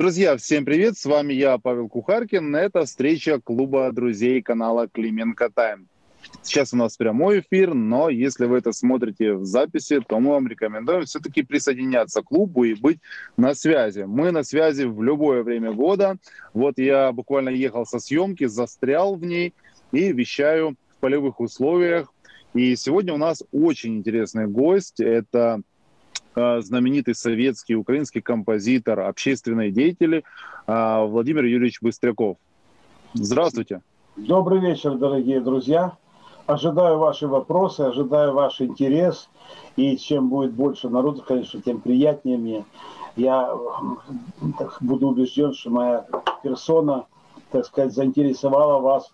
Друзья, всем привет! С вами я, Павел Кухаркин. Это встреча клуба друзей канала Клименко Тайм. Сейчас у нас прямой эфир, но если вы это смотрите в записи, то мы вам рекомендуем все-таки присоединяться к клубу и быть на связи. Мы на связи в любое время года. Вот я буквально ехал со съемки, застрял в ней и вещаю в полевых условиях. И сегодня у нас очень интересный гость. Это знаменитый советский украинский композитор, общественный деятель э, Владимир Юрьевич Быстряков. Здравствуйте. Добрый вечер, дорогие друзья. Ожидаю ваши вопросы, ожидаю ваш интерес. И чем будет больше народу, конечно, тем приятнее мне. Я буду убежден, что моя персона, так сказать, заинтересовала вас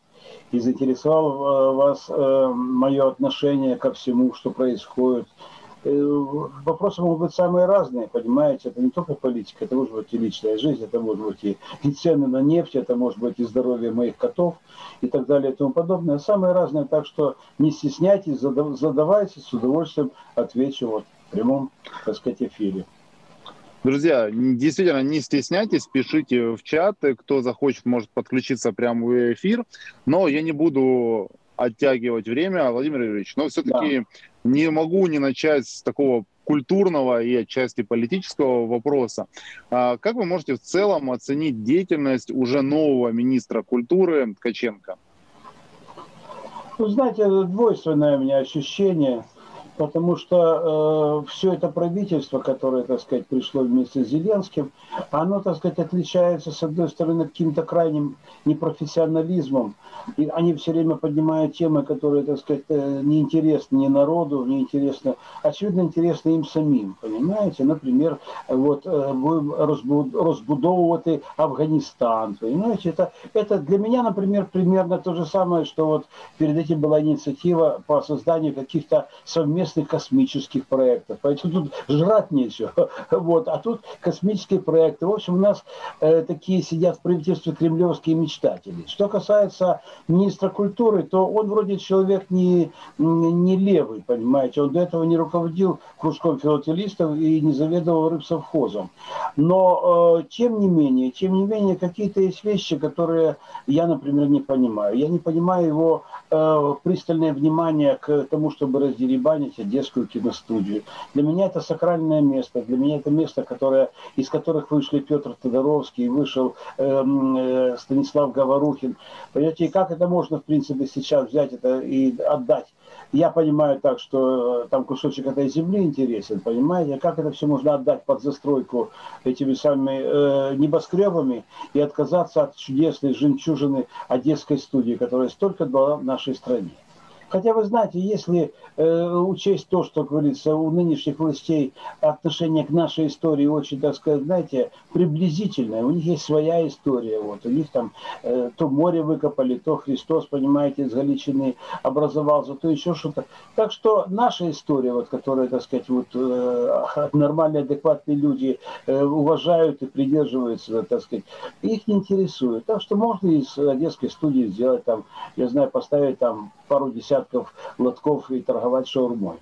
и заинтересовало э, вас мое отношение ко всему, что происходит Э, вопросы могут быть самые разные, понимаете, это не только политика, это может быть и личная жизнь, это может быть и, и цены на нефть, это может быть и здоровье моих котов и так далее и тому подобное. Самые разные, так что не стесняйтесь, задавайте, с удовольствием отвечу вот в прямом, так сказать, эфире. Друзья, действительно, не стесняйтесь, пишите в чат, кто захочет, может подключиться прямо в эфир, но я не буду оттягивать время, Владимир Юрьевич, но все-таки да. Не могу не начать с такого культурного и отчасти политического вопроса. А как вы можете в целом оценить деятельность уже нового министра культуры Ткаченко? Ну, знаете, двойственное у меня ощущение – потому что э, все это правительство, которое, так сказать, пришло вместе с Зеленским, оно, так сказать, отличается, с одной стороны, каким-то крайним непрофессионализмом. И они все время поднимают темы, которые, так сказать, э, неинтересны ни народу, неинтересны, очевидно, интересны им самим, понимаете? Например, вот э, разбудовывать Афганистан, понимаете? Это, это для меня, например, примерно то же самое, что вот перед этим была инициатива по созданию каких-то совместных совместных космических проектов. Поэтому тут жрать нечего. Вот. А тут космические проекты. В общем, у нас э, такие сидят в правительстве кремлевские мечтатели. Что касается министра культуры, то он вроде человек не, не левый, понимаете. Он до этого не руководил кружком филателистов и не заведовал рыбсовхозом. Но, э, тем не менее, тем не менее, какие-то есть вещи, которые я, например, не понимаю. Я не понимаю его э, пристальное внимание к тому, чтобы раздеребанить знаете, детскую киностудию. Для меня это сакральное место, для меня это место, которое, из которых вышли Петр Тодоровский, вышел эм, э, Станислав Говорухин. Понимаете, как это можно, в принципе, сейчас взять это и отдать? Я понимаю так, что э, там кусочек этой земли интересен, понимаете, а как это все можно отдать под застройку этими самыми э, небоскребами и отказаться от чудесной жемчужины Одесской студии, которая столько дала нашей стране. Хотя вы знаете, если э, учесть то, что говорится у нынешних властей отношение к нашей истории очень, так сказать, знаете, приблизительное. У них есть своя история. Вот. У них там э, то море выкопали, то Христос, понимаете, из Галичины образовался, то еще что-то. Так что наша история, вот, которая, так сказать, вот, э, нормальные, адекватные люди э, уважают и придерживаются, так сказать, их не интересует. Так что можно из Одесской студии сделать там, я знаю, поставить там пару десятков лотков и торговать шаурмой.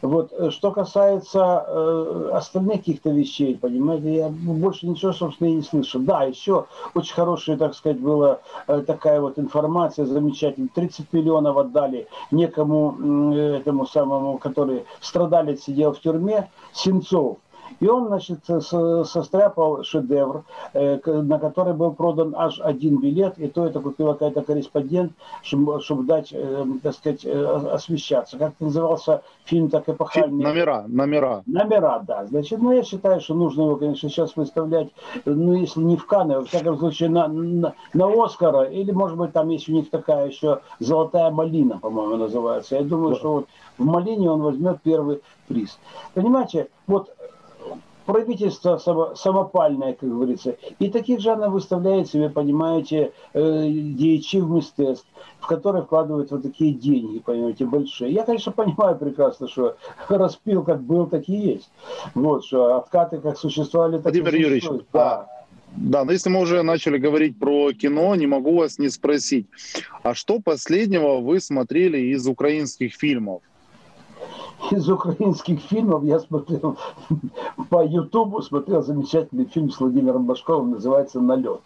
Вот, э, что касается э, остальных каких-то вещей, понимаете, я больше ничего, собственно, и не слышу. Да, еще очень хорошая, так сказать, была э, такая вот информация замечательная. 30 миллионов отдали некому, э, этому самому, который страдалец сидел в тюрьме, Сенцов. И он, значит, состряпал шедевр, э, на который был продан аж один билет, и то это купила какая-то корреспондент, чтобы, чтобы дать, э, так сказать, э, освещаться. Как назывался фильм так эпохальный? Номера, номера. Номера, да. Значит, ну я считаю, что нужно его, конечно, сейчас выставлять, ну если не в Канны, во всяком случае на, на, на Оскара, или, может быть, там есть у них такая еще «Золотая малина», по-моему, называется. Я думаю, что вот в малине он возьмет первый приз. Понимаете, вот правительство само, самопальное, как говорится. И таких же она выставляет себе, понимаете, э, в мистецтв, в которые вкладывают вот такие деньги, понимаете, большие. Я, конечно, понимаю прекрасно, что распил как был, так и есть. Вот, что откаты как существовали, так Владимир и Юрьевич, да. Да, но если мы уже начали говорить про кино, не могу вас не спросить, а что последнего вы смотрели из украинских фильмов? Из украинских фильмов я смотрел по Ютубу, смотрел замечательный фильм с Владимиром Башковым, называется «Налет».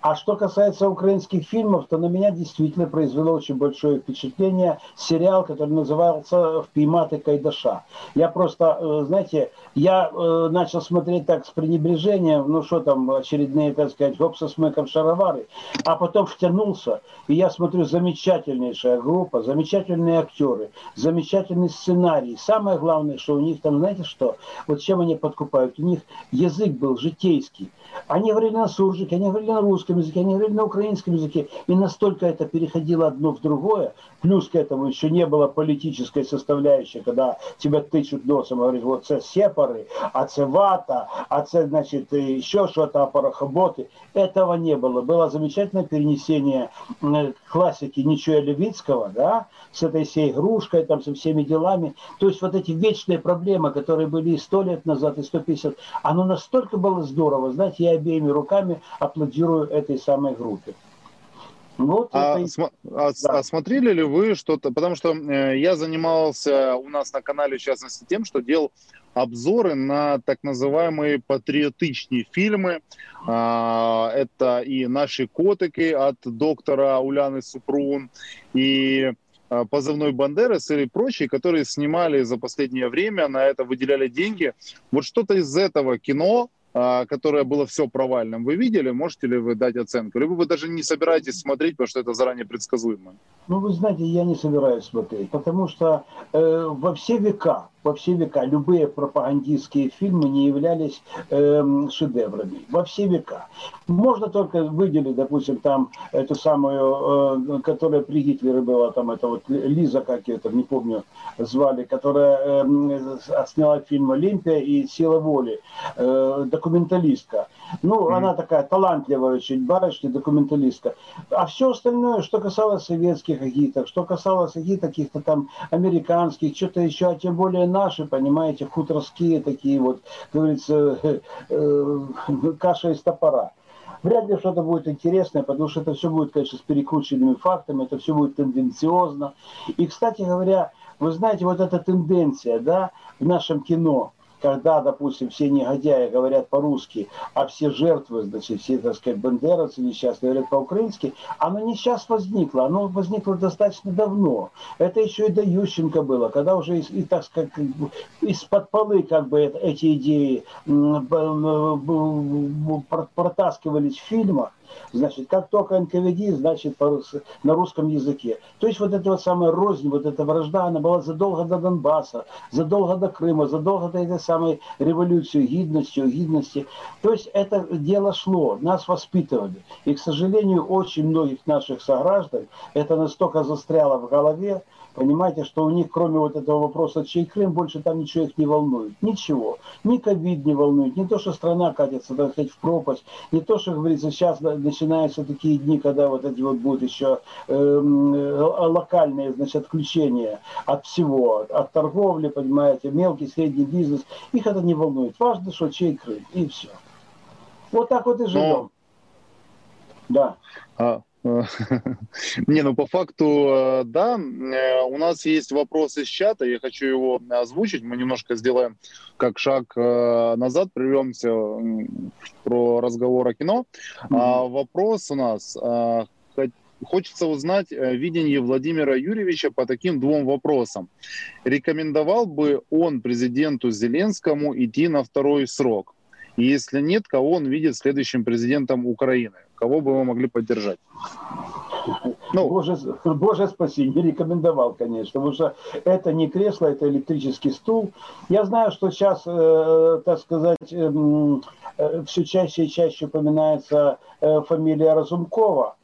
А что касается украинских фильмов, то на меня действительно произвело очень большое впечатление сериал, который назывался «Впейматы Кайдаша». Я просто, э, знаете, я э, начал смотреть так с пренебрежением, ну что там, очередные, так сказать, хопса с мэком шаровары, а потом втянулся, и я смотрю, замечательнейшая группа, замечательные актеры, замечательный сценарий. Самое главное, что у них там, знаете что, вот чем они подкупают, у них язык был житейский. Они говорили на суржике, они говорили на русском языке, они говорили на украинском языке. И настолько это переходило одно в другое. Плюс к этому еще не было политической составляющей, когда тебя тычут носом, говорят, вот это сепары, а это вата, а это, значит, еще что-то, а парохоботы. Этого не было. Было замечательное перенесение классики Ничуя Левицкого, да, с этой всей игрушкой, там, со всеми делами. То есть вот эти вечные проблемы, которые были и сто лет назад, и 150, оно настолько было здорово. Знаете, я обеими руками аплодирую этой самой группе. Вот а, это... см- а, да. а смотрели ли вы что-то? Потому что э, я занимался у нас на канале, в частности, тем, что делал обзоры на так называемые патриотичные фильмы. А, это и «Наши котики» от доктора Уляны Супрун, и а, позывной Бандерас или прочие, которые снимали за последнее время, на это выделяли деньги. Вот что-то из этого кино которое было все провальным, вы видели? Можете ли вы дать оценку? Либо вы даже не собираетесь смотреть, потому что это заранее предсказуемо? Ну, вы знаете, я не собираюсь смотреть, потому что э, во все века во все века любые пропагандистские фильмы не являлись э, шедеврами. Во все века. Можно только выделить, допустим, там эту самую, э, которая при Гитлере была, там это вот Лиза, как это, не помню, звали, которая э, сняла фильм «Олимпия» и «Сила воли», э, документалистка. Ну, mm-hmm. она такая талантливая очень барышня, документалистка. А все остальное, что касалось советских агиток, что касалось агиток каких-то там американских, что-то еще, а тем более наши, понимаете, хуторские такие вот, как говорится, э, э, каша из топора. Вряд ли что-то будет интересное, потому что это все будет, конечно, с перекрученными фактами, это все будет тенденциозно. И, кстати говоря, вы знаете, вот эта тенденция, да, в нашем кино, когда, допустим, все негодяи говорят по-русски, а все жертвы, значит, все, так сказать, бандеровцы несчастные говорят по-украински, оно не сейчас возникло, оно возникло достаточно давно. Это еще и до Ющенко было, когда уже, и, так сказать, из-под полы как бы эти идеи протаскивались в фильмах, Значит, как только НКВД, значит, на русском языке. То есть вот эта вот самая рознь, вот эта вражда, она была задолго до Донбасса, задолго до Крыма, задолго до этой самой революции, гидности, гидности. То есть это дело шло, нас воспитывали. И, к сожалению, очень многих наших сограждан это настолько застряло в голове, Понимаете, что у них, кроме вот этого вопроса, чей Крым, больше там ничего их не волнует. Ничего. Ни ковид не волнует, не то, что страна катится, так сказать, в пропасть, не то, что, говорится, сейчас начинаются такие дни, когда вот эти вот будут еще эм, э, локальные, значит, отключения от всего, от торговли, понимаете, мелкий, средний бизнес. Их это не волнует. Важно, что чей Крым, и все. Вот так вот и живем. Но... Да. А, Не, ну по факту, э, да, э, у нас есть вопрос из чата, я хочу его озвучить, мы немножко сделаем как шаг э, назад, прервемся про разговор о кино. Mm-hmm. Вопрос у нас, хочется узнать видение Владимира Юрьевича по таким двум вопросам. Рекомендовал бы он президенту Зеленскому идти на второй срок? И если нет, кого он видит следующим президентом Украины? Кого бы вы могли поддержать? Ну, боже, боже спаси, не рекомендовал, конечно, потому что это не кресло, это электрический стул. Я знаю, что сейчас, э, так сказать, эм, э, все чаще и чаще упоминается э, фамилия Разумкова.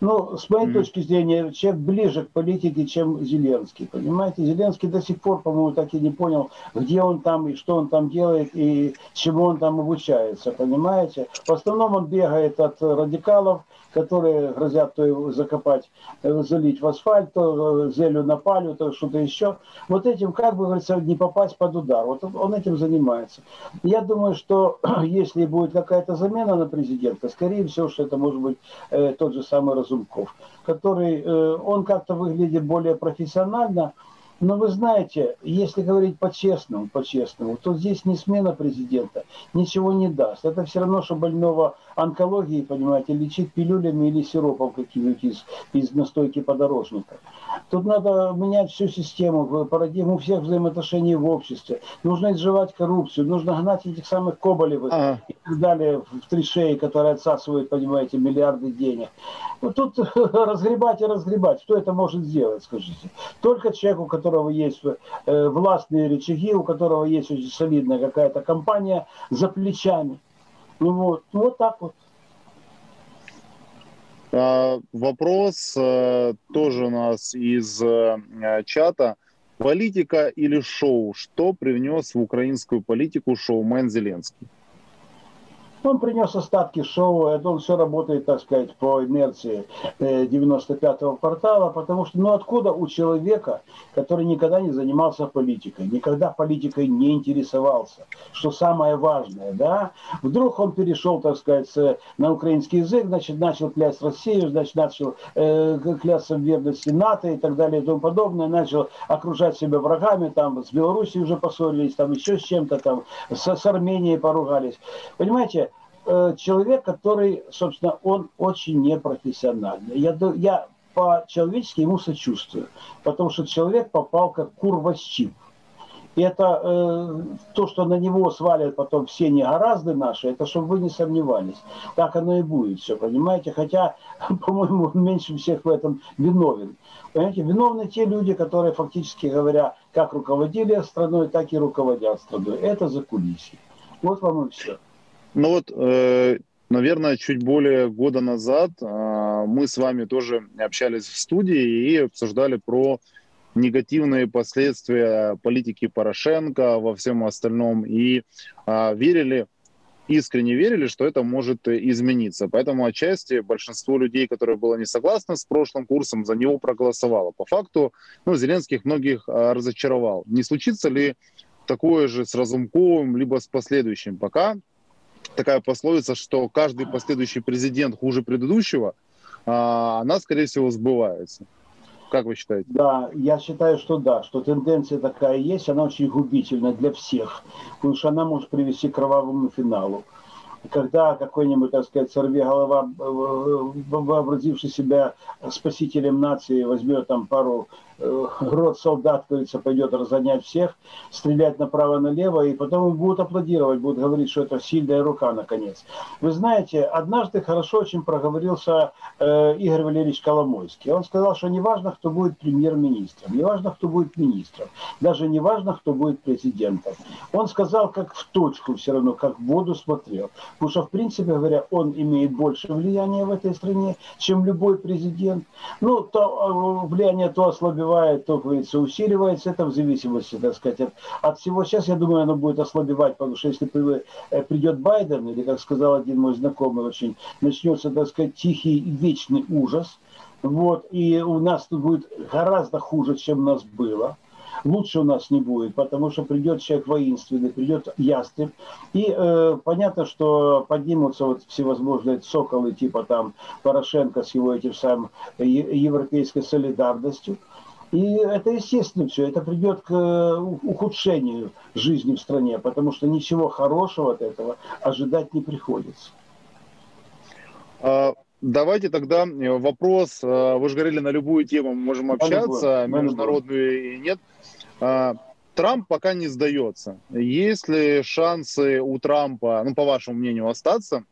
Ну, с моей mm-hmm. точки зрения, человек ближе к политике, чем Зеленский. Понимаете, Зеленский до сих пор, по-моему, так и не понял, где он там и что он там делает и чему он там обучается. Понимаете? В основном он бегает от радикалов, которые грозят то закопать, э, залить в асфальт, то э, зелю на палю, то что-то еще. Вот этим, как бы говорится, не попасть под удар. Вот он этим занимается. Я думаю, что если будет какая-то замена на президента, скорее всего, что это может быть э, тот же самый Разумков, который, э, он как-то выглядит более профессионально, Но вы знаете, если говорить по-честному, по-честному, то здесь не смена президента ничего не даст. Это все равно, что больного онкологии, понимаете, лечить пилюлями или сиропом каким-нибудь из, из настойки подорожника. Тут надо менять всю систему, парадигму всех взаимоотношений в обществе. Нужно изживать коррупцию, нужно гнать этих самых Коболевых ага. и так далее в три шеи, которые отсасывают, понимаете, миллиарды денег. Вот тут разгребать и разгребать. Кто это может сделать, скажите? Только человек, у которого есть э, властные рычаги, у которого есть очень солидная какая-то компания за плечами. Ну вот, вот так вот. А, вопрос а, тоже у нас из а, чата. Политика или шоу? Что привнес в украинскую политику шоумен Зеленский? Он принес остатки шоу, это он все работает, так сказать, по инерции 95-го э, квартала, потому что, ну откуда у человека, который никогда не занимался политикой, никогда политикой не интересовался, что самое важное, да, вдруг он перешел, так сказать, на украинский язык, значит, начал клясть Россию, значит, начал э, клясться в верности НАТО и так далее и тому подобное, начал окружать себя врагами, там, с Белоруссией уже поссорились, там, еще с чем-то там, с, с Арменией поругались. Понимаете, Э, человек, который, собственно, он очень непрофессиональный. Я, я по-человечески ему сочувствую, потому что человек попал как курва с чип. И это э, то, что на него свалят потом все негоразды наши, это чтобы вы не сомневались. Так оно и будет все, понимаете? Хотя, по-моему, меньше всех в этом виновен. Понимаете, виновны те люди, которые, фактически говоря, как руководили страной, так и руководят страной. Это за кулисье. Вот вам и все. Ну вот, э, наверное, чуть более года назад э, мы с вами тоже общались в студии и обсуждали про негативные последствия политики Порошенко во всем остальном и э, верили, искренне верили, что это может измениться. Поэтому отчасти большинство людей, которые было не согласны с прошлым курсом, за него проголосовало. По факту, ну, Зеленских многих разочаровал. Не случится ли такое же с Разумковым, либо с последующим? Пока такая пословица, что каждый последующий президент хуже предыдущего, а, она, скорее всего, сбывается. Как вы считаете? Да, я считаю, что да, что тенденция такая есть, она очень губительна для всех, потому что она может привести к кровавому финалу. Когда какой-нибудь, так сказать, сорвиголова, э, вообразивший себя спасителем нации, возьмет там пару рот солдат, говорится, пойдет разгонять всех, стрелять направо-налево, и потом им будут аплодировать, будут говорить, что это сильная рука, наконец. Вы знаете, однажды хорошо очень проговорился э, Игорь Валерьевич Коломойский. Он сказал, что не важно, кто будет премьер-министром, не важно, кто будет министром, даже не важно, кто будет президентом. Он сказал, как в точку все равно, как в воду смотрел. Потому что, в принципе говоря, он имеет больше влияния в этой стране, чем любой президент. Ну, то э, влияние то ослабевает, ослабевает, то, говорится, усиливается. Это в зависимости, так сказать, от, от всего. Сейчас, я думаю, оно будет ослабевать, потому что если э, придет Байден, или, как сказал один мой знакомый очень, начнется, так сказать, тихий вечный ужас, вот, и у нас тут будет гораздо хуже, чем у нас было лучше у нас не будет, потому что придет человек воинственный, придет ястреб. И э, понятно, что поднимутся вот всевозможные соколы, типа там Порошенко с его этим самым европейской солидарностью. И это естественно все, это придет к э, ухудшению жизни в стране, потому что ничего хорошего от этого ожидать не приходится. А, давайте тогда э, вопрос. Э, вы же говорили, на любую тему мы можем общаться, на международную и нет. А, Трамп пока не сдается. Есть ли шансы у Трампа, ну, по вашему мнению, остаться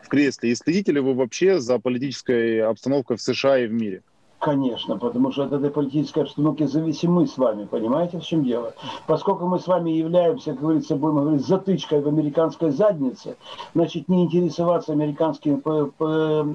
в кресле? И следите ли вы вообще за политической обстановкой в США и в мире? Конечно, потому что от этой политической обстановки зависим мы с вами, понимаете, в чем дело? Поскольку мы с вами являемся, как говорится, будем говорить, затычкой в американской заднице, значит, не интересоваться американским,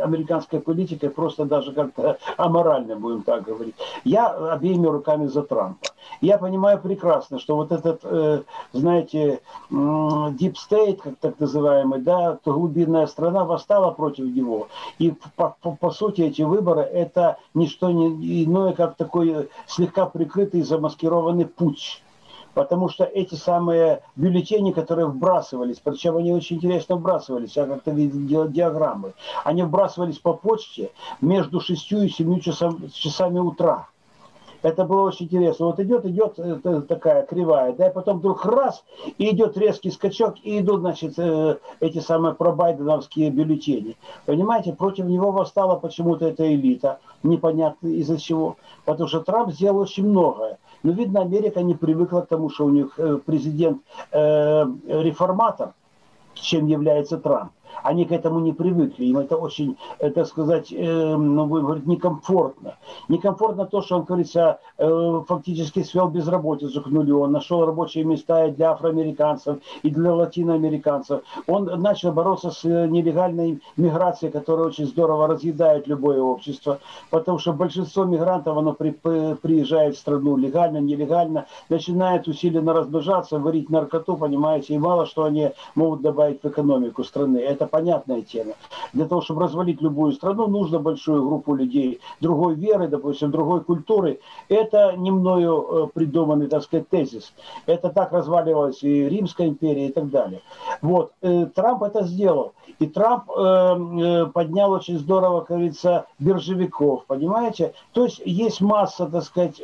американской политикой просто даже как-то аморально, будем так говорить. Я обеими руками за Трампа. Я понимаю прекрасно, что вот этот, э, знаете, deep state, как так называемый, да, глубинная страна восстала против него. И по, по, по сути эти выборы это не что не иное, как такой слегка прикрытый замаскированный путь потому что эти самые бюллетени, которые вбрасывались, причем они очень интересно вбрасывались, я как-то видел диаграммы, они вбрасывались по почте между 6 и 7 часами, часами утра. Это было очень интересно. Вот идет, идет э, такая кривая, да, и потом вдруг раз, и идет резкий скачок, и идут, значит, э, эти самые пробайденовские бюллетени. Понимаете, против него восстала почему-то эта элита, непонятно из-за чего. Потому что Трамп сделал очень многое. Но, видно, Америка не привыкла к тому, что у них э, президент реформатор, чем является Трамп. Они к этому не привыкли, им это очень, так сказать, э, ну, будем некомфортно. Некомфортно то, что он, говорится, э, фактически свел безработицу к нулю, он нашел рабочие места и для афроамериканцев, и для латиноамериканцев. Он начал бороться с э, нелегальной миграцией, которая очень здорово разъедает любое общество, потому что большинство мигрантов, оно при, приезжает в страну легально, нелегально, начинает усиленно разбежаться, варить наркоту, понимаете, и мало что они могут добавить в экономику страны. Это понятная тема. Для того, чтобы развалить любую страну, нужно большую группу людей другой веры, допустим, другой культуры. Это не мною э, придуманный, так сказать, тезис. Это так разваливалась и Римская империя и так далее. Вот. Э, Трамп это сделал. И Трамп э, поднял очень здорово, как говорится, биржевиков, понимаете? То есть есть масса, так сказать,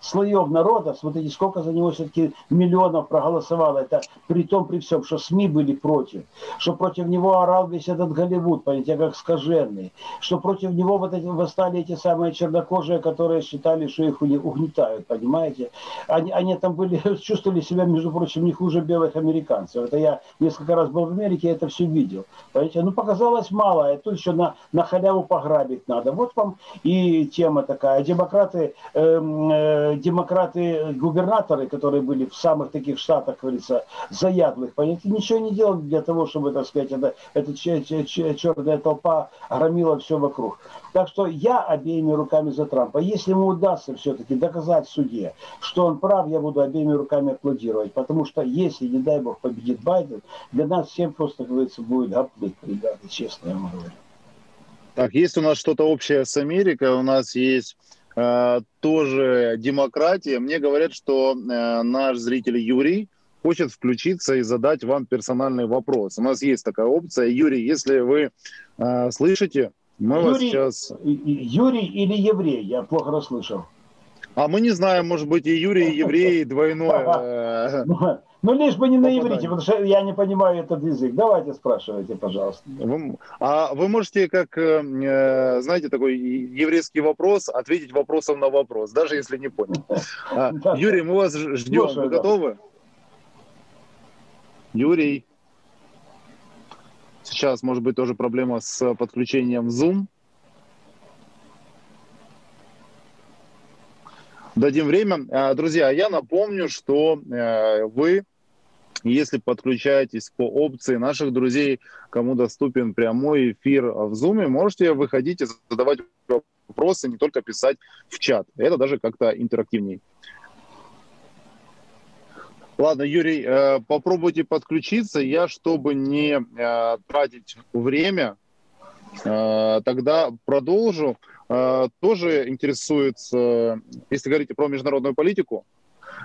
слоев народа. Смотрите, сколько за него все-таки миллионов проголосовало. Это при том, при всем, что СМИ были против, что против него орал весь этот Голливуд, понимаете, как скаженный, что против него вот эти, восстали эти самые чернокожие, которые считали, что их угнетают, понимаете. Они, они там были, чувствовали себя, между прочим, не хуже белых американцев. Это я несколько раз был в Америке, это все видел. Понимаете, ну показалось мало, и тут еще на, на халяву пограбить надо. Вот вам и тема такая. Демократы, э, э, демократы-губернаторы, которые были в самых таких штатах, как говорится, заядлых, понимаете, ничего не делали для того, чтобы, так сказать, это эта черная толпа громила все вокруг. Так что я обеими руками за Трампа. Если ему удастся все-таки доказать суде, что он прав, я буду обеими руками аплодировать. Потому что если, не дай бог, победит Байден, для нас всем просто, говорится, будет гаплык, ребята, честно я говорю. Так, есть у нас что-то общее с Америкой, у нас есть э, тоже демократия. Мне говорят, что э, наш зритель Юрий хочет включиться и задать вам персональный вопрос. У нас есть такая опция. Юрий, если вы э, слышите, мы Юрий, вас сейчас... Юрий или еврей? Я плохо расслышал. А мы не знаем, может быть, и Юрий, и еврей, и двойное. Ну, лишь бы не на иврите, потому что я не понимаю этот язык. Давайте спрашивайте, пожалуйста. а вы можете, как, э, знаете, такой еврейский вопрос, ответить вопросом на вопрос, даже если не понял. А, Юрий, мы вас ждем. Вы готовы? Юрий. Сейчас может быть тоже проблема с подключением в Zoom. Дадим время. А, друзья, я напомню, что э, вы, если подключаетесь по опции наших друзей, кому доступен прямой эфир в Zoom, можете выходить и задавать вопросы, не только писать в чат. Это даже как-то интерактивнее. Ладно, Юрий, э, попробуйте подключиться. Я, чтобы не э, тратить время, э, тогда продолжу. Тоже интересуется, если говорить про международную политику,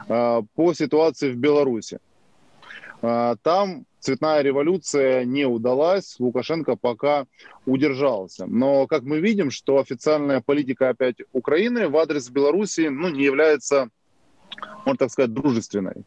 по ситуации в Беларуси. Там цветная революция не удалась, Лукашенко пока удержался. Но, как мы видим, что официальная политика опять Украины в адрес Беларуси ну, не является, можно так сказать, дружественной.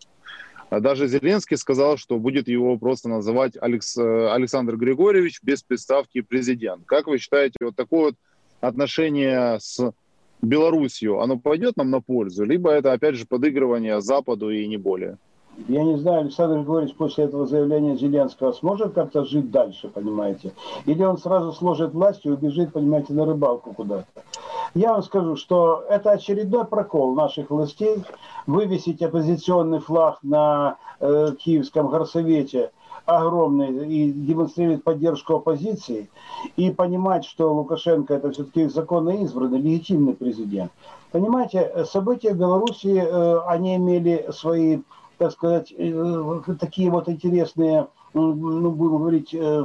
А даже Зеленский сказал, что будет его просто называть Алекс, э, Александр Григорьевич без приставки президент. Как вы считаете, вот такое вот отношение с Белоруссию, оно пойдет нам на пользу? Либо это, опять же, подыгрывание Западу и не более? Я не знаю, Александр Григорьевич после этого заявления Зеленского сможет как-то жить дальше, понимаете? Или он сразу сложит власть и убежит, понимаете, на рыбалку куда-то. Я вам скажу, что это очередной прокол наших властей. Вывесить оппозиционный флаг на э, Киевском горсовете огромный и демонстрировать поддержку оппозиции и понимать, что Лукашенко это все-таки законно избранный, легитимный президент. Понимаете, события в Беларуси, э, они имели свои так сказать, э, такие вот интересные, ну, будем говорить, э,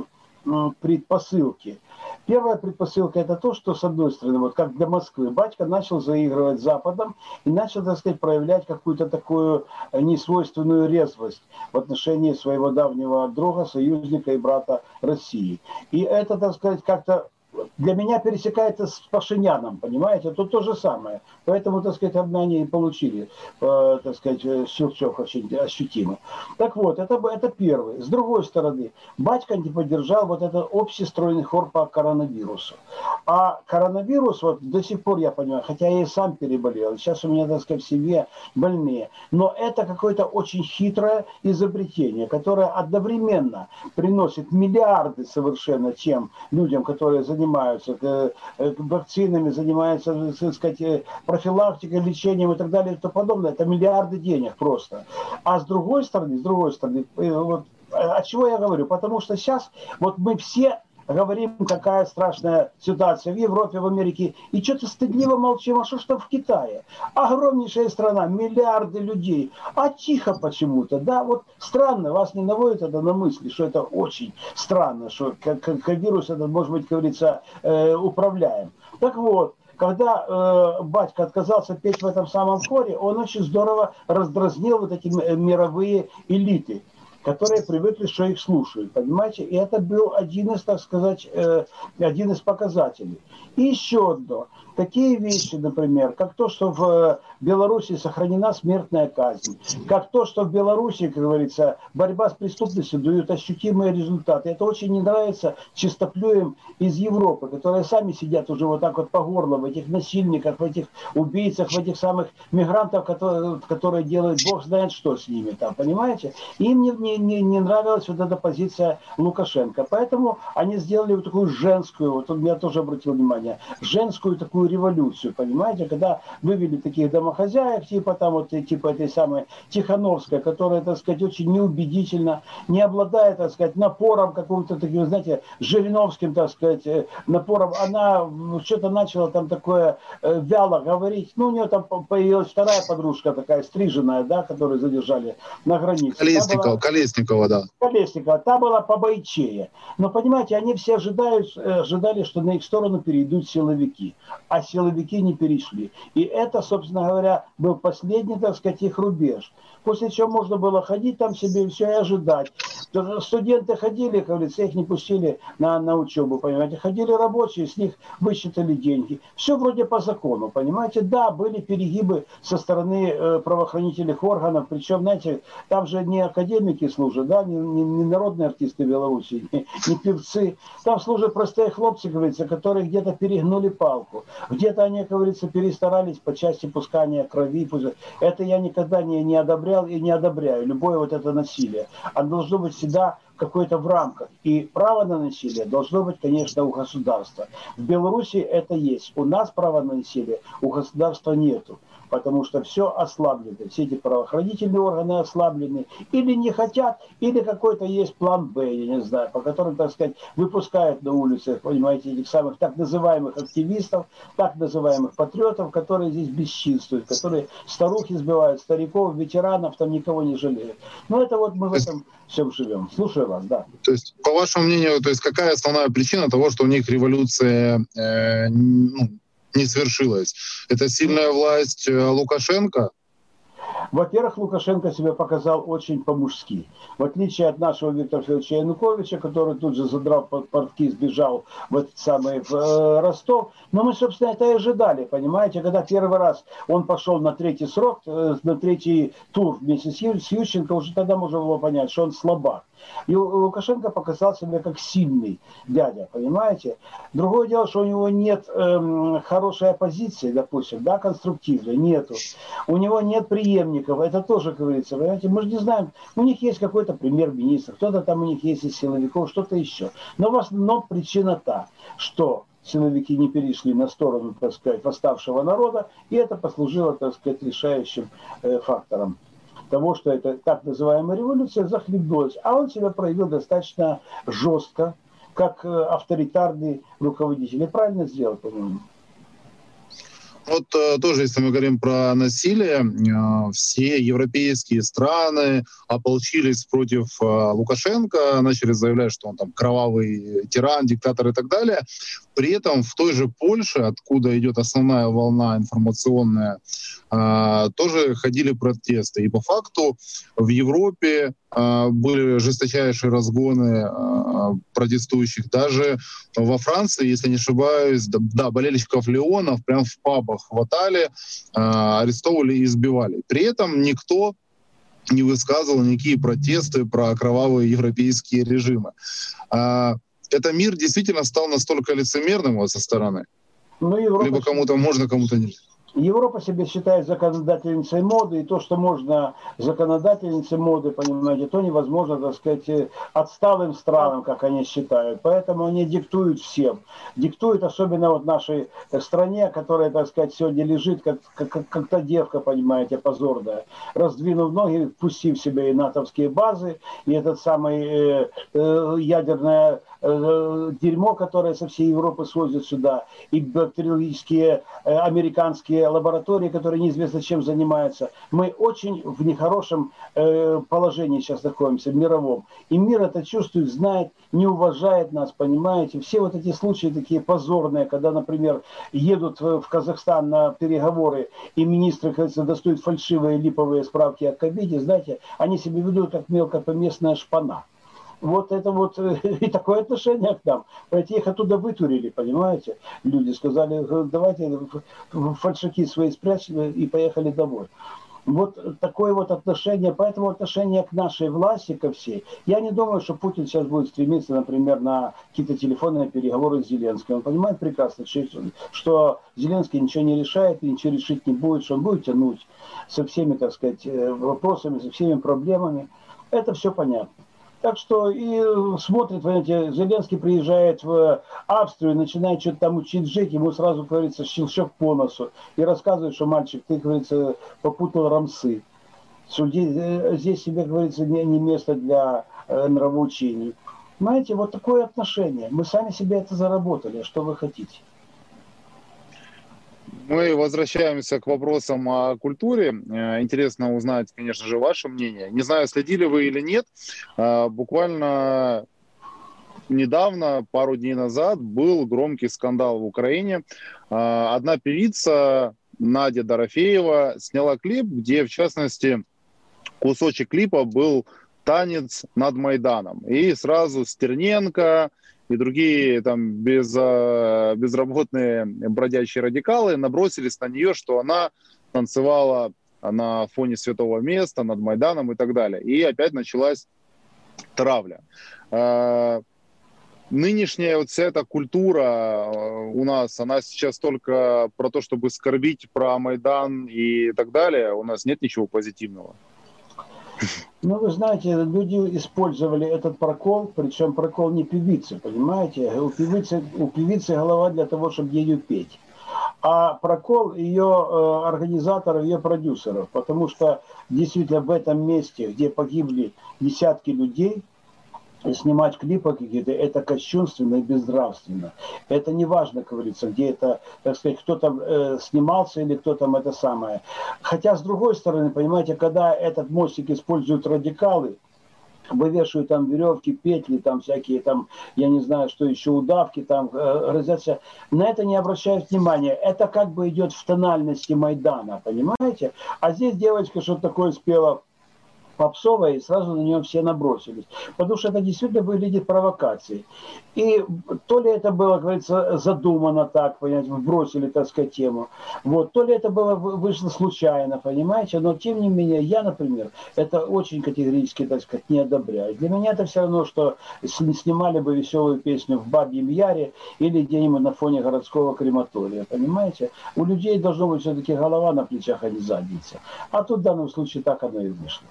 предпосылки. Первая предпосылка это то, что, с одной стороны, вот как для Москвы, батька начал заигрывать Западом и начал, так сказать, проявлять какую-то такую несвойственную резвость в отношении своего давнего друга, союзника и брата России. И это, так сказать, как-то для меня пересекается с Пашиняном, понимаете? Тут то же самое. Поэтому, так сказать, они и получили, э, так сказать, щелчок очень ощутимо. Так вот, это, это первый. С другой стороны, батька не поддержал вот этот общий стройный хор по коронавирусу. А коронавирус, вот до сих пор я понимаю, хотя я и сам переболел, сейчас у меня, так сказать, в семье больные, но это какое-то очень хитрое изобретение, которое одновременно приносит миллиарды совершенно тем людям, которые занимаются э, э, вакцинами, занимаются, так сказать, э, профилактикой, лечением и так далее и тому подобное. Это миллиарды денег просто. А с другой стороны, с другой стороны, вот, о чего я говорю? Потому что сейчас вот мы все говорим, какая страшная ситуация в Европе, в Америке, и что-то стыдливо молчим, а что там в Китае? Огромнейшая страна, миллиарды людей, а тихо почему-то, да, вот странно, вас не наводит это на мысли, что это очень странно, что как, как вирус этот, может быть, говорится, э, управляем. Так вот, когда э, батька отказался петь в этом самом хоре, он очень здорово раздразнил вот эти мировые элиты которые привыкли, что их слушают, понимаете? И это был один из, так сказать, э, один из показателей. И еще одно. Такие вещи, например, как то, что в э, Беларуси сохранена смертная казнь, как то, что в Беларуси, как говорится, борьба с преступностью дают ощутимые результаты. Это очень не нравится чистоплюем из Европы, которые сами сидят уже вот так вот по горло в этих насильниках, в этих убийцах, в этих самых мигрантах, которые, которые делают бог знает что с ними там, понимаете? Им не, не, не, не нравилась вот эта позиция Лукашенко. Поэтому они сделали вот такую женскую, вот он меня тоже обратил внимание, женскую такую революцию, понимаете, когда вывели таких домохозяек, типа там вот, типа этой самой Тихановской, которая, так сказать, очень неубедительно, не обладает, так сказать, напором каким-то таким, знаете, Жириновским, так сказать, э, напором, она что-то начала там такое э, вяло говорить, ну, у нее там появилась вторая подружка такая, стриженная, да, которую задержали на границе. Колесникова, была... Колесникова, да. Колесникова, та была побойчее. Но, понимаете, они все ожидают, э, ожидали, что на их сторону перейдут силовики. А а силовики не перешли. И это, собственно говоря, был последний, так сказать, их рубеж после чего можно было ходить там себе все и ожидать. Студенты ходили, как говорится, их не пустили на, на учебу, понимаете. Ходили рабочие, с них высчитали деньги. Все вроде по закону, понимаете. Да, были перегибы со стороны э, правоохранительных органов, причем, знаете, там же не академики служат, да, не, не, не народные артисты Беларуси, не, не певцы. Там служат простые хлопцы, говорится, которые где-то перегнули палку. Где-то они, как говорится, перестарались по части пускания крови. Это я никогда не, не одобрял одобрял и не одобряю любое вот это насилие. Оно должно быть всегда какое-то в рамках. И право на насилие должно быть, конечно, у государства. В Беларуси это есть. У нас права на насилие, у государства нету потому что все ослаблено. Все эти правоохранительные органы ослаблены. Или не хотят, или какой-то есть план Б, я не знаю, по которому, так сказать, выпускают на улице, понимаете, этих самых так называемых активистов, так называемых патриотов, которые здесь бесчинствуют, которые старухи сбивают, стариков, ветеранов, там никого не жалеют. Но это вот мы в этом всем живем. Слушаю вас, да. То есть, по вашему мнению, то есть какая основная причина того, что у них революция э, ну, не свершилось. Это сильная власть э, Лукашенко, во-первых, Лукашенко себя показал очень по-мужски. В отличие от нашего Виктора Федоровича Януковича, который тут же задрал портки, сбежал в этот самый в, э, Ростов. Но мы, собственно, это и ожидали, понимаете, когда первый раз он пошел на третий срок, э, на третий тур вместе с Ющенко, уже тогда можно было понять, что он слабак. И Лукашенко показал себя как сильный дядя, понимаете? Другое дело, что у него нет эм, хорошей оппозиции, допустим, да, конструктивной, нету. У него нет преемников, это тоже, говорится, понимаете? Мы же не знаем, у них есть какой-то премьер-министр, кто-то там у них есть из силовиков, что-то еще. Но в основном причина та, что силовики не перешли на сторону, так сказать, восставшего народа, и это послужило, так сказать, решающим э, фактором того, что это так называемая революция захлебнулась. А он себя проявил достаточно жестко, как э, авторитарный руководитель. И правильно сделал, по-моему. Вот э, тоже, если мы говорим про насилие, э, все европейские страны ополчились против Лукашенко, начали заявлять, что он там кровавый тиран, диктатор и так далее. При этом в той же Польше, откуда идет основная волна информационная, тоже ходили протесты. И по факту в Европе были жесточайшие разгоны а, протестующих. Даже во Франции, если не ошибаюсь, да, болельщиков Леонов прямо в пабах хватали, арестовывали и избивали. При этом никто не высказывал никакие протесты про кровавые европейские режимы. Это мир действительно стал настолько лицемерным вот со стороны. Ну, Европа... Либо кому-то можно, кому-то нельзя. Европа себя считает законодательницей моды, и то, что можно законодательницей моды, понимаете, то невозможно, так сказать, отсталым странам, как они считают. Поэтому они диктуют всем. Диктуют особенно вот нашей стране, которая, так сказать, сегодня лежит, как, как, как та девка, понимаете, позорная, раздвинув ноги, впустив себе и натовские базы, и этот самый э, э, ядерное э, дерьмо, которое со всей Европы свозят сюда, и бактериологические э, американские лаборатории, которые неизвестно чем занимаются. Мы очень в нехорошем э, положении сейчас находимся, мировом. И мир это чувствует, знает, не уважает нас, понимаете. Все вот эти случаи такие позорные, когда, например, едут в Казахстан на переговоры, и министры, кажется, достают фальшивые липовые справки о ковиде, знаете, они себя ведут как мелкопоместная шпана вот это вот и такое отношение к нам. Эти их оттуда вытурили, понимаете? Люди сказали, давайте фальшаки свои спрячем и поехали домой. Вот такое вот отношение, поэтому отношение к нашей власти, ко всей. Я не думаю, что Путин сейчас будет стремиться, например, на какие-то телефонные переговоры с Зеленским. Он понимает прекрасно, что Зеленский ничего не решает, ничего решить не будет, что он будет тянуть со всеми, так сказать, э, вопросами, со всеми проблемами. Это все понятно. Так что и смотрит, понимаете, Зеленский приезжает в Австрию, начинает что-то там учить жить, ему сразу, говорится, щелчок по носу. И рассказывает, что мальчик, ты, говорится, попутал рамсы. Э, здесь себе, говорится, не, не место для э, нравоучений. Знаете, вот такое отношение. Мы сами себе это заработали. А что вы хотите? Мы возвращаемся к вопросам о культуре. Э, интересно узнать, конечно же, ваше мнение. Не знаю, следили вы или нет. Э, буквально недавно, пару дней назад, был громкий скандал в Украине. Э, одна певица, Надя Дорофеева, сняла клип, где, в частности, кусочек клипа был танец над Майданом. И сразу Стерненко, и другие там без, а, безработные бродячие радикалы набросились на нее, что она танцевала на фоне святого места, над Майданом и так далее. И опять началась травля. А, нынешняя вот вся эта культура а, у нас, она сейчас только про то, чтобы скорбить про Майдан и так далее. У нас нет ничего позитивного. Ну, вы знаете, люди использовали этот прокол, причем прокол не певицы, понимаете? У певицы, у певицы голова для того, чтобы ее петь. А прокол ее э, организаторов, ее продюсеров, потому что действительно в этом месте, где погибли десятки людей, снимать клипы какие-то, это кощунственно и безнравственно. Это не важно, говорится, где это, так сказать, кто там э, снимался или кто там это самое. Хотя, с другой стороны, понимаете, когда этот мостик используют радикалы, вывешивают там веревки, петли, там всякие там, я не знаю, что еще, удавки там э, разятся. На это не обращают внимания. Это как бы идет в тональности Майдана, понимаете? А здесь девочка что-то такое спела попсовая, и сразу на нее все набросились. Потому что это действительно выглядит провокацией. И то ли это было, говорится, задумано так, понимаете, бросили, так сказать, тему. Вот, то ли это было вышло случайно, понимаете, но тем не менее, я, например, это очень категорически, так сказать, не одобряю. Для меня это все равно, что снимали бы веселую песню в Бабьем Яре или где-нибудь на фоне городского крематория, понимаете? У людей должно быть все-таки голова на плечах, а не задница. А тут в данном случае так оно и вышло.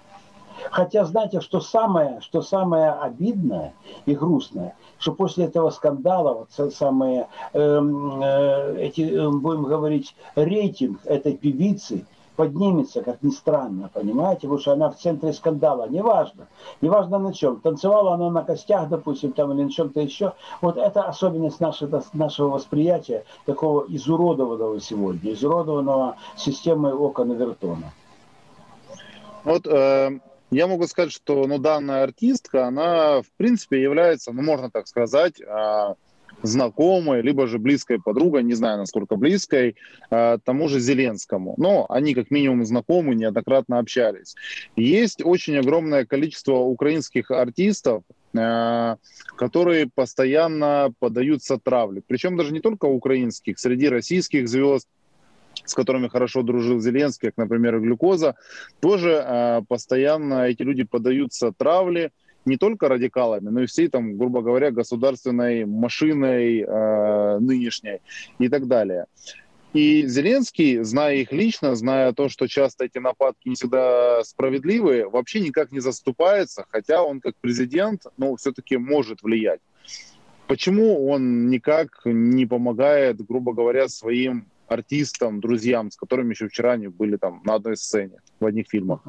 Хотя, знаете, что самое, что самое обидное и грустное, что после этого скандала, вот самые, эм, э, эти, э, будем говорить, рейтинг этой певицы поднимется, как ни странно, понимаете, потому что она в центре скандала, неважно, неважно на чем, танцевала она на костях, допустим, там или на чем-то еще, вот это особенность нашего, нашего восприятия, такого изуродованного сегодня, изуродованного системой окон Вертона. Вот э, я могу сказать, что ну, данная артистка, она, в принципе, является, ну, можно так сказать, а, знакомой, либо же близкой подругой, не знаю, насколько близкой, э, тому же Зеленскому. Но они как минимум знакомы, неоднократно общались. Есть очень огромное количество украинских артистов, э, которые постоянно подаются травле. Причем даже не только украинских, среди российских звезд, с которыми хорошо дружил Зеленский, как, например, глюкоза, тоже э, постоянно эти люди подаются травле, не только радикалами, но и всей там, грубо говоря, государственной машиной э, нынешней и так далее. И Зеленский, зная их лично, зная то, что часто эти нападки не всегда справедливые, вообще никак не заступается, хотя он как президент, ну, все-таки может влиять. Почему он никак не помогает, грубо говоря, своим артистам, друзьям, с которыми еще вчера они были там на одной сцене в одних фильмах?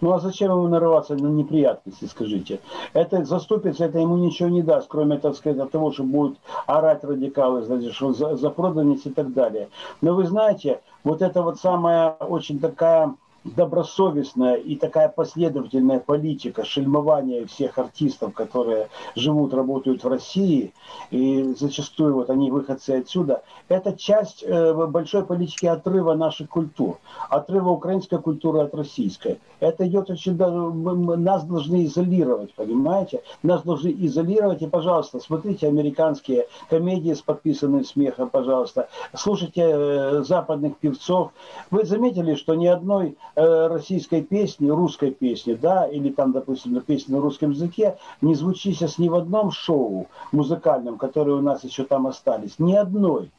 Ну а зачем ему нарываться на неприятности, скажите? Это заступится, это ему ничего не даст, кроме, так сказать, того, что будут орать радикалы, значит, что за, за проданность и так далее. Но вы знаете, вот это вот самая очень такая добросовестная и такая последовательная политика шельмования всех артистов, которые живут, работают в России, и зачастую вот они выходцы отсюда, это часть э, большой политики отрыва наших культур, отрыва украинской культуры от российской. Это идет очень... Нас должны изолировать, понимаете? Нас должны изолировать, и, пожалуйста, смотрите американские комедии с подписанным смехом, пожалуйста, слушайте э, западных певцов. Вы заметили, что ни одной российской песни, русской песни, да, или там, допустим, песни на русском языке, не звучит сейчас ни в одном шоу музыкальном, которые у нас еще там остались, ни одной.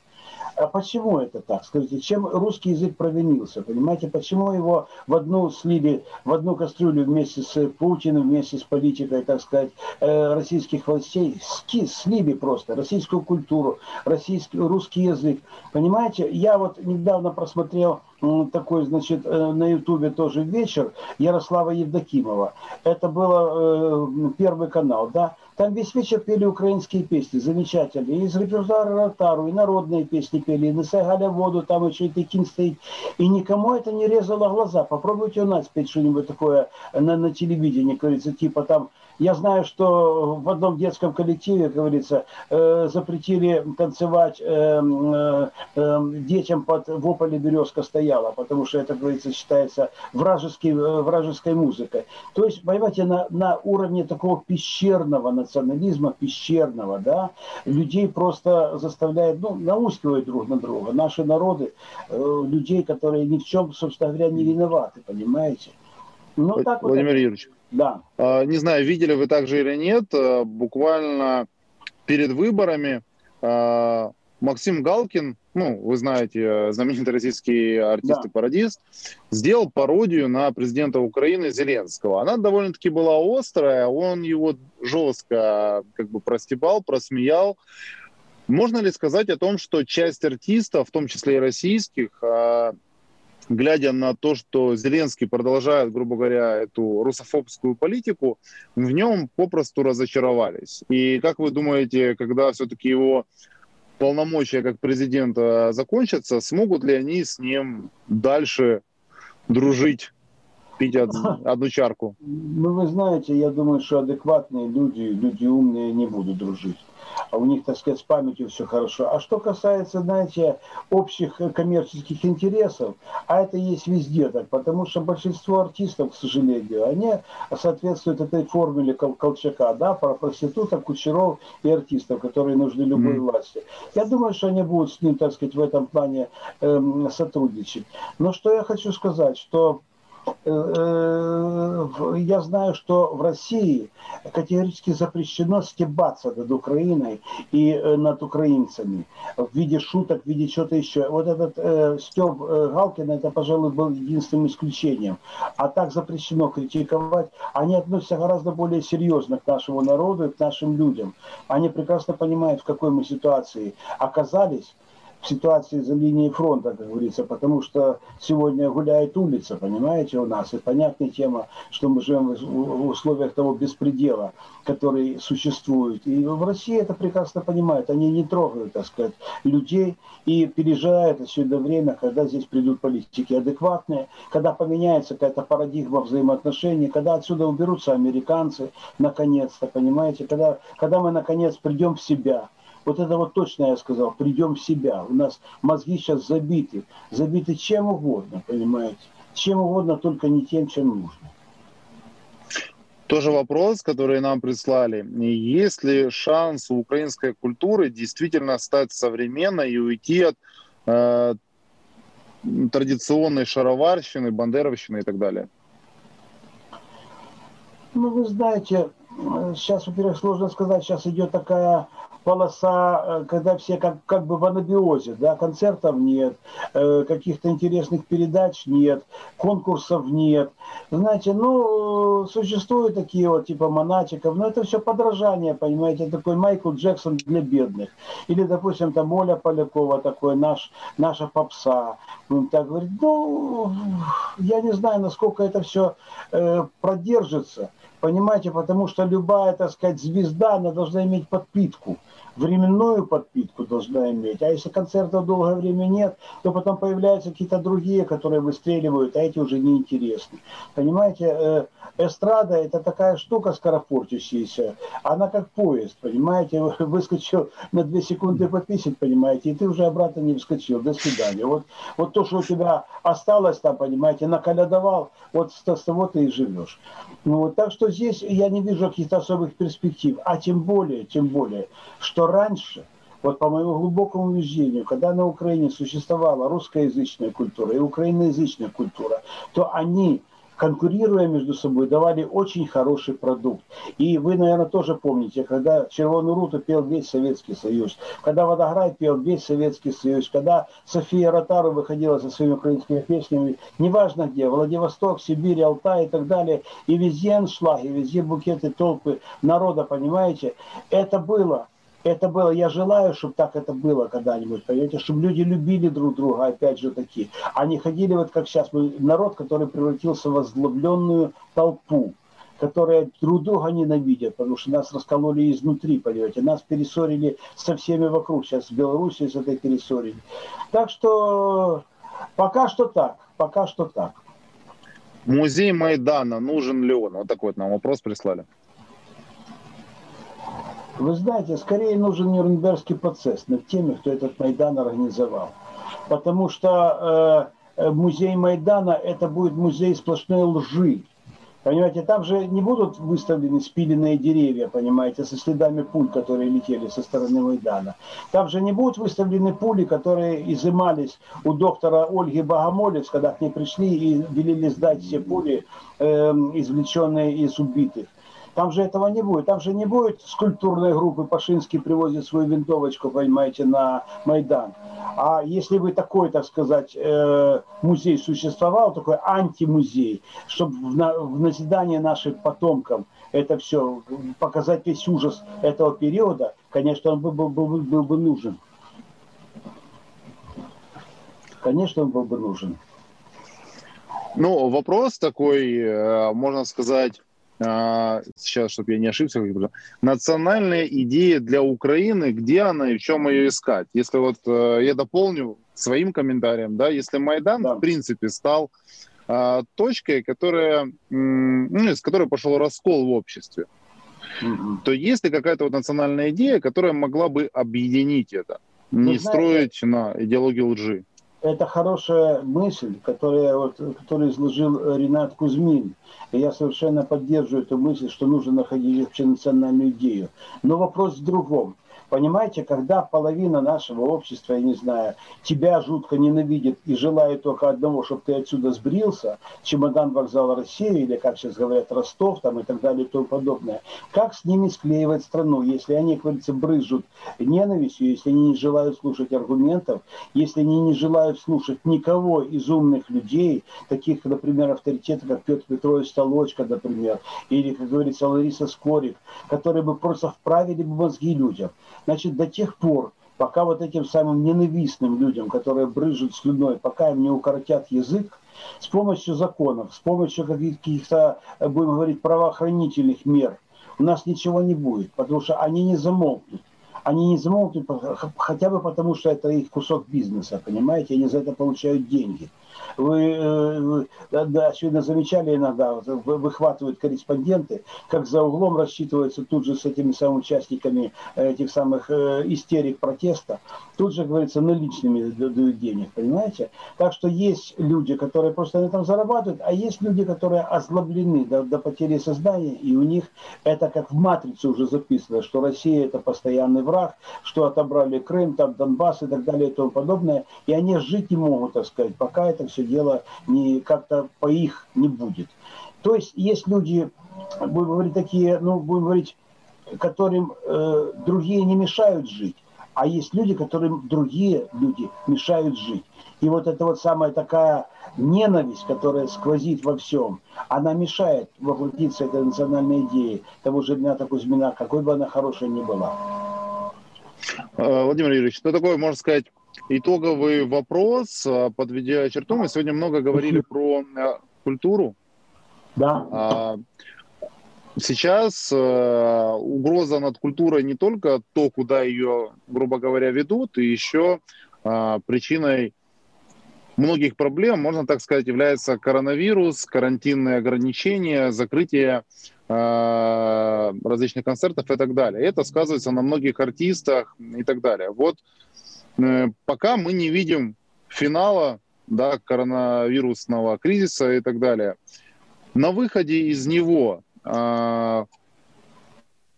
А почему это так? Скажите, чем русский язык провинился? Понимаете, почему его в одну слили, в одну кастрюлю вместе с Путиным, вместе с политикой, так сказать, э, российских властей, слили просто российскую культуру, российский, русский язык. Понимаете, я вот недавно просмотрел такой, значит, э, на Ютубе тоже вечер Ярослава Евдокимова. Это был э, первый канал, да. Там весь вечер пели украинские песни, замечательные. И из репертуара Ротару, и народные песни пели, и «Несай Галя воду», там еще и Текин стоит. И никому это не резало глаза. Попробуйте у нас петь что-нибудь такое на, на телевидении, говорится, типа там я знаю, что в одном детском коллективе, как говорится, э, запретили танцевать э, э, детям под «Вополе березка стояла», потому что это, как говорится, считается вражеской, э, вражеской музыкой. То есть, понимаете, на, на уровне такого пещерного национализма, пещерного, да, людей просто заставляет, ну, наускивать друг на друга. Наши народы, э, людей, которые ни в чем, собственно говоря, не виноваты, понимаете? Ну, так Владимир вот Юрьевич, да. А, не знаю, видели вы также или нет, а, буквально перед выборами а, Максим Галкин, ну, вы знаете, знаменитый российский артист да. и пародист, сделал пародию на президента Украины Зеленского. Она довольно-таки была острая, он его жестко как бы простебал, просмеял. Можно ли сказать о том, что часть артистов, в том числе и российских, глядя на то, что Зеленский продолжает, грубо говоря, эту русофобскую политику, в нем попросту разочаровались. И как вы думаете, когда все-таки его полномочия как президента закончатся, смогут ли они с ним дальше дружить? Пить одну чарку? Ну, вы знаете, я думаю, что адекватные люди, люди умные не будут дружить а у них, так сказать, с памятью все хорошо. А что касается, знаете, общих коммерческих интересов, а это есть везде так, потому что большинство артистов, к сожалению, они соответствуют этой формуле Колчака, да, про проституток, кучеров и артистов, которые нужны любой mm. власти. Я думаю, что они будут с ним, так сказать, в этом плане эм, сотрудничать. Но что я хочу сказать, что я знаю, что в России категорически запрещено стебаться над Украиной и э, над украинцами в виде шуток, в виде чего-то еще. Вот этот э, Степ Галкина, это, пожалуй, был единственным исключением. А так запрещено критиковать. Они относятся гораздо более серьезно к нашему народу и к нашим людям. Они прекрасно понимают, в какой мы ситуации оказались ситуации за линией фронта, как говорится, потому что сегодня гуляет улица, понимаете, у нас. И понятная тема, что мы живем в условиях того беспредела, который существует. И в России это прекрасно понимают. Они не трогают, так сказать, людей и переживают отсюда время, когда здесь придут политики адекватные, когда поменяется какая-то парадигма взаимоотношений, когда отсюда уберутся американцы, наконец-то, понимаете, когда, когда мы, наконец, придем в себя – Вот это вот точно я сказал, придем в себя. У нас мозги сейчас забиты, забиты чем угодно, понимаете? Чем угодно, только не тем, чем нужно. Тоже вопрос, который нам прислали. Есть ли шанс у украинской культуры действительно стать современной и уйти от э, традиционной шароварщины, бандеровщины и так далее? Ну, вы знаете, сейчас, во-первых, сложно сказать, сейчас идет такая полоса, э, когда все как, как бы в анабиозе, да, концертов нет, э, каких-то интересных передач нет, конкурсов нет. Знаете, ну, существуют такие вот типа монатиков, но это все подражание, понимаете, такой Майкл Джексон для бедных. Или, допустим, там Оля Полякова, такой наш, наша попса. Он так говорит, ну, я не знаю, насколько это все э, продержится. Понимаете, потому что любая, так сказать, звезда, она должна иметь подпитку временную подпитку должна иметь. А если концертов долгое время нет, то потом появляются какие-то другие, которые выстреливают, а эти уже неинтересны. Понимаете, э, эстрада это такая штука скоропортящаяся, она как поезд, понимаете, выскочил на две секунды пописать, понимаете, и ты уже обратно не вскочил, до свидания. Вот, вот то, что у тебя осталось там, понимаете, наколядовал, вот с того ты и живешь. Ну, вот, так что здесь я не вижу каких-то особых перспектив, а тем более, тем более, что раньше, вот по моему глубокому убеждению, когда на Украине существовала русскоязычная культура и украиноязычная культура, то они конкурируя между собой, давали очень хороший продукт. И вы, наверное, тоже помните, когда Червоную Руту пел весь Советский Союз, когда Водограй пел весь Советский Союз, когда София Ротару выходила со своими украинскими песнями, неважно где, Владивосток, Сибирь, Алтай и так далее, и везде аншлаг, и везде букеты толпы народа, понимаете, это было это было, я желаю, чтобы так это было когда-нибудь, понимаете, чтобы люди любили друг друга, опять же таки, не ходили вот как сейчас, мы народ, который превратился в озлобленную толпу, которая друг друга ненавидят, потому что нас раскололи изнутри, понимаете, нас перессорили со всеми вокруг, сейчас с Белоруссией с этой перессорили. Так что пока что так, пока что так. Музей Майдана, нужен ли он? Вот такой вот нам вопрос прислали. Вы знаете, скорее нужен Нюрнбергский процесс над теми, кто этот Майдан организовал. Потому что э, э, музей Майдана это будет музей сплошной лжи. Понимаете, там же не будут выставлены спиленные деревья, понимаете, со следами пуль, которые летели со стороны Майдана. Там же не будут выставлены пули, которые изымались у доктора Ольги Богомолец, когда к ней пришли и велели сдать все пули, э, извлеченные из убитых. Там же этого не будет. Там же не будет скульптурной группы Пашинский привозит свою винтовочку, понимаете, на Майдан. А если бы такой, так сказать, э, музей существовал, такой антимузей, чтобы в назидание нашим потомкам это все, показать весь ужас этого периода, конечно, он был, был, был, был бы нужен. Конечно, он был бы нужен. Ну, вопрос такой, э, можно сказать, сейчас, чтобы я не ошибся, национальная идея для Украины, где она и в чем ее искать. Если вот э, я дополню своим комментарием, да, если Майдан, да. в принципе, стал а, точкой, которая, ну, из которой пошел раскол в обществе, угу. то есть ли какая-то вот национальная идея, которая могла бы объединить это, не Вы строить на идеологию лжи? Это хорошая мысль, которая, вот, которую изложил Ренат Кузьмин. И я совершенно поддерживаю эту мысль, что нужно находить общенациональную идею. Но вопрос в другом. Понимаете, когда половина нашего общества, я не знаю, тебя жутко ненавидит и желает только одного, чтобы ты отсюда сбрился, чемодан вокзала России, или, как сейчас говорят, Ростов там и так далее и тому подобное, как с ними склеивать страну, если они, как говорится, брызжут ненавистью, если они не желают слушать аргументов, если они не желают слушать никого из умных людей, таких, например, авторитетов, как Петр Петрович Толочка, например, или, как говорится, Лариса Скорик, которые бы просто вправили бы мозги людям. Значит, до тех пор, пока вот этим самым ненавистным людям, которые брыжут слюной, пока им не укоротят язык, с помощью законов, с помощью каких-то, будем говорить, правоохранительных мер, у нас ничего не будет, потому что они не замолкнут. Они не замолкнут хотя бы потому, что это их кусок бизнеса, понимаете? Они за это получают деньги. Вы, э, вы да, сегодня замечали иногда, выхватывают корреспонденты, как за углом рассчитываются тут же с этими самыми участниками этих самых э, истерик протеста. Тут же, говорится, наличными дают денег, понимаете? Так что есть люди, которые просто на этом зарабатывают, а есть люди, которые озлоблены до, до потери сознания, и у них это как в матрице уже записано, что Россия это постоянный враг, что отобрали Крым, там Донбасс и так далее и тому подобное, и они жить не могут, так сказать, пока это все дело не как-то по их не будет. То есть есть люди, будем говорить такие, ну, будем говорить, которым э, другие не мешают жить, а есть люди, которым другие люди мешают жить. И вот эта вот самая такая ненависть, которая сквозит во всем, она мешает воплотиться этой национальной идее того же Игната Кузьмина, какой бы она хорошая ни была. Э, Владимир Юрьевич, что такое, можно сказать, итоговый вопрос, а, подведя черту. Мы сегодня много говорили про э, культуру. Да. А, сейчас э, угроза над культурой не только то, куда ее, грубо говоря, ведут, и еще а, причиной многих проблем, можно так сказать, является коронавирус, карантинные ограничения, закрытие различных концертов и так далее. Это сказывается на многих артистах и так далее. Вот Э, пока мы не видим финала да, коронавирусного кризиса и так далее. На выходе из него э,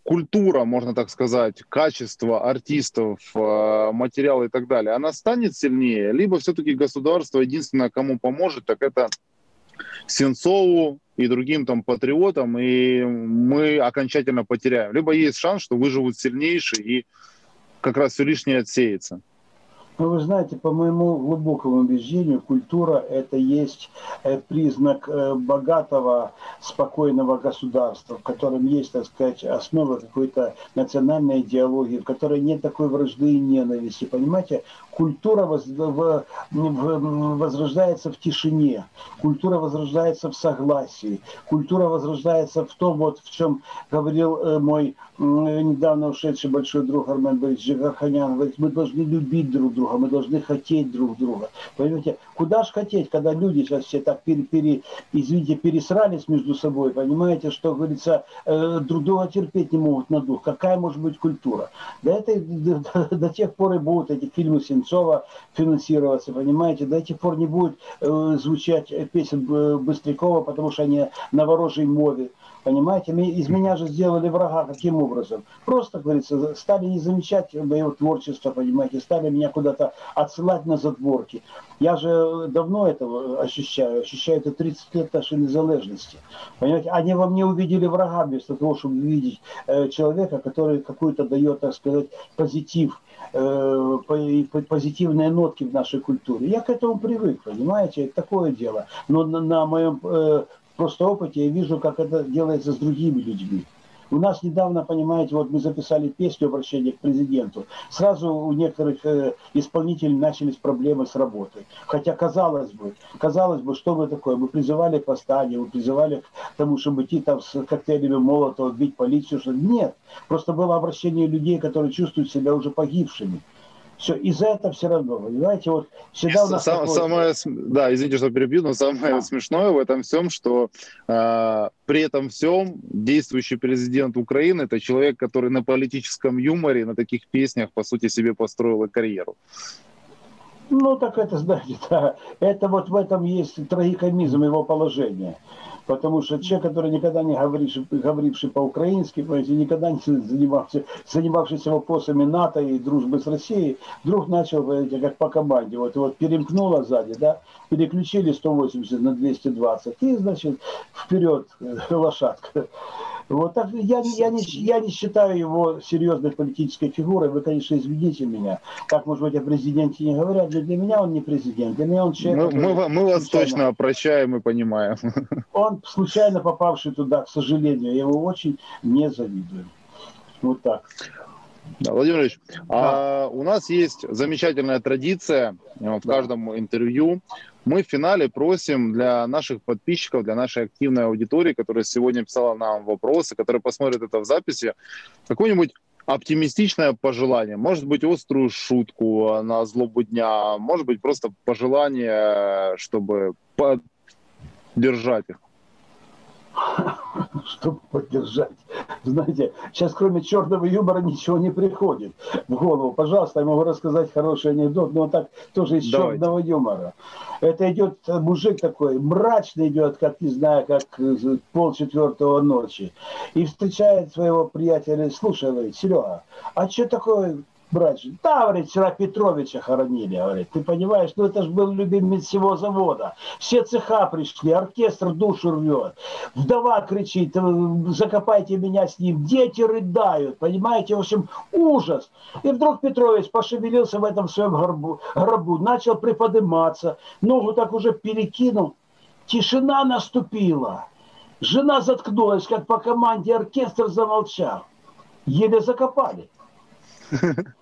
культура, можно так сказать, качество артистов, э, материалы и так далее, она станет сильнее, либо все-таки государство единственное, кому поможет, так это Сенцову и другим там патриотам, и мы окончательно потеряем. Либо есть шанс, что выживут сильнейшие, и как раз все лишнее отсеется. Ну, вы знаете, по моему глубокому убеждению, культура – это есть э, признак э, богатого, спокойного государства, в котором есть, так сказать, основа какой-то национальной идеологии, в которой нет такой вражды и ненависти. Понимаете, культура возрождается в тишине, культура возрождается в согласии, культура возрождается в том, вот в чем говорил э, мой недавно ушедший большой друг Армен Борисович Жигарханян, говорит, мы должны любить друг друга, мы должны хотеть друг друга. Понимаете, куда же хотеть, когда люди сейчас все так, пере, пере, извините, пересрались между собой, понимаете, что, говорится, э, друг друга терпеть не могут на дух. Какая может быть культура? До, этой, до, до тех пор и будут эти фильмы Сенцова финансироваться, понимаете, до тех пор не будет э, звучать песен Быстрякова, потому что они на ворожей мове. Понимаете, из меня же сделали врага каким образом? Просто, говорится, стали не замечать мое творчество, понимаете, стали меня куда-то отсылать на задворки. Я же давно этого ощущаю, ощущаю это 30 лет нашей незалежности. Понимаете, они во мне увидели врага вместо того, чтобы увидеть э, человека, который какой-то дает, так сказать, позитив э, позитивные нотки в нашей культуре. Я к этому привык, понимаете, это такое дело. Но на, на моем э, просто опыте я вижу, как это делается с другими людьми. У нас недавно, понимаете, вот мы записали песню обращения к президенту. Сразу у некоторых э, исполнителей начались проблемы с работой. Хотя, казалось бы, казалось бы, что мы такое? Мы призывали к восстанию, мы призывали к тому, чтобы идти там с коктейлями Молотова, бить полицию. Что... Нет, просто было обращение людей, которые чувствуют себя уже погибшими. Все, и за это все равно, понимаете, вот всегда у нас... Сам, такое... Самое, да, извините, что перебью, но самое да. смешное в этом всем, что э, при этом всем действующий президент Украины это человек, который на политическом юморе, на таких песнях, по сути, себе построил карьеру. Ну, так это, знаете, да, это вот в этом есть трагикомизм его положения. Потому что человек, который никогда не говоривший, говоривший по-украински, никогда не занимався, занимавшийся вопросами НАТО и дружбы с Россией, вдруг начал, говорить, как по команде, вот, вот перемкнуло сзади, да, переключили 180 на 220, и, значит, вперед, лошадка. Вот так я, я, не, я не считаю его серьезной политической фигурой. Вы, конечно, извините меня. Так, может быть, о президенте не говорят, но для меня он не президент. Для меня он человек... Мы, мы, мы вас точно прощаем и понимаем. Он случайно попавший туда, к сожалению. Я его очень не завидую. Вот так. Да, Владимир Ильич, да. а у нас есть замечательная традиция в каждом интервью мы в финале просим для наших подписчиков, для нашей активной аудитории, которая сегодня писала нам вопросы, которая посмотрит это в записи, какую-нибудь оптимистичное пожелание, может быть, острую шутку на злобу дня, может быть, просто пожелание, чтобы поддержать их. чтобы поддержать. Знаете, сейчас кроме черного юмора ничего не приходит в голову. Пожалуйста, я могу рассказать хороший анекдот, но так тоже из Давайте. черного юмора. Это идет мужик такой, мрачный идет, как не знаю, как пол четвертого ночи. И встречает своего приятеля, слушай, говорит, Серега, а что такое брать. Да, говорит, вчера Петровича хоронили, говорит. Ты понимаешь, ну это же был любимец всего завода. Все цеха пришли, оркестр душу рвет. Вдова кричит, закопайте меня с ним. Дети рыдают, понимаете, в общем, ужас. И вдруг Петрович пошевелился в этом своем гробу, гробу начал приподниматься, ногу так уже перекинул. Тишина наступила. Жена заткнулась, как по команде оркестр замолчал. Еле закопали.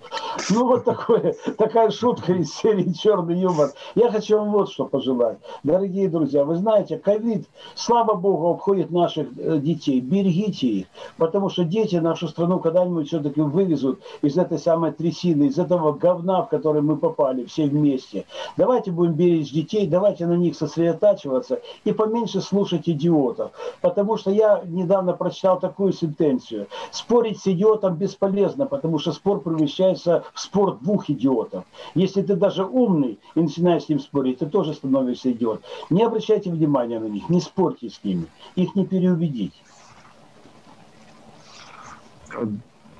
Ну, вот такое, такая шутка из серии «Черный юмор». Я хочу вам вот что пожелать. Дорогие друзья, вы знаете, ковид, слава богу, обходит наших э, детей. Берегите их, потому что дети нашу страну когда-нибудь все-таки вывезут из этой самой трясины, из этого говна, в который мы попали все вместе. Давайте будем беречь детей, давайте на них сосредотачиваться и поменьше слушать идиотов. Потому что я недавно прочитал такую сентенцию. Спорить с идиотом бесполезно, потому что спор превращается в спор двух идиотов. Если ты даже умный и начинаешь с ним спорить, ты тоже становишься идиот. Не обращайте внимания на них, не спорьте с ними, их не переубедить.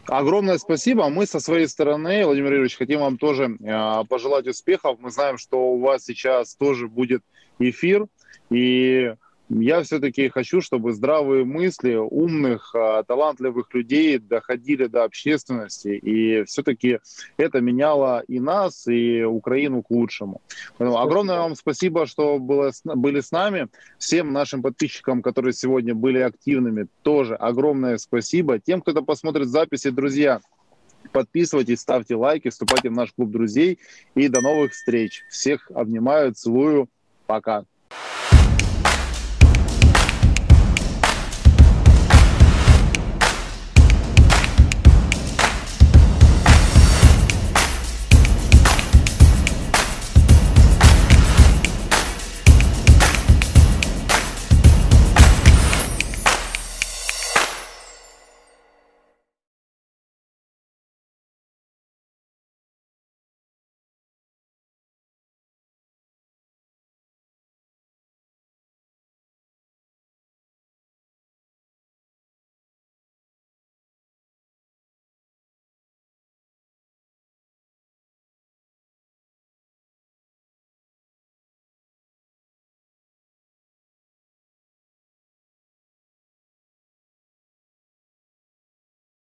Огромное спасибо. Мы со своей стороны, Владимир Юрьевич, хотим вам тоже э, пожелать успехов. Мы знаем, что у вас сейчас тоже будет эфир. И я все-таки хочу, чтобы здравые мысли умных, а, талантливых людей доходили до общественности, и все-таки это меняло и нас, и Украину к лучшему. Поэтому огромное вам спасибо, что было, были с нами. Всем нашим подписчикам, которые сегодня были активными, тоже огромное спасибо. Тем, кто это посмотрит записи, друзья, подписывайтесь, ставьте лайки, вступайте в наш клуб друзей, и до новых встреч. Всех обнимаю, целую, пока.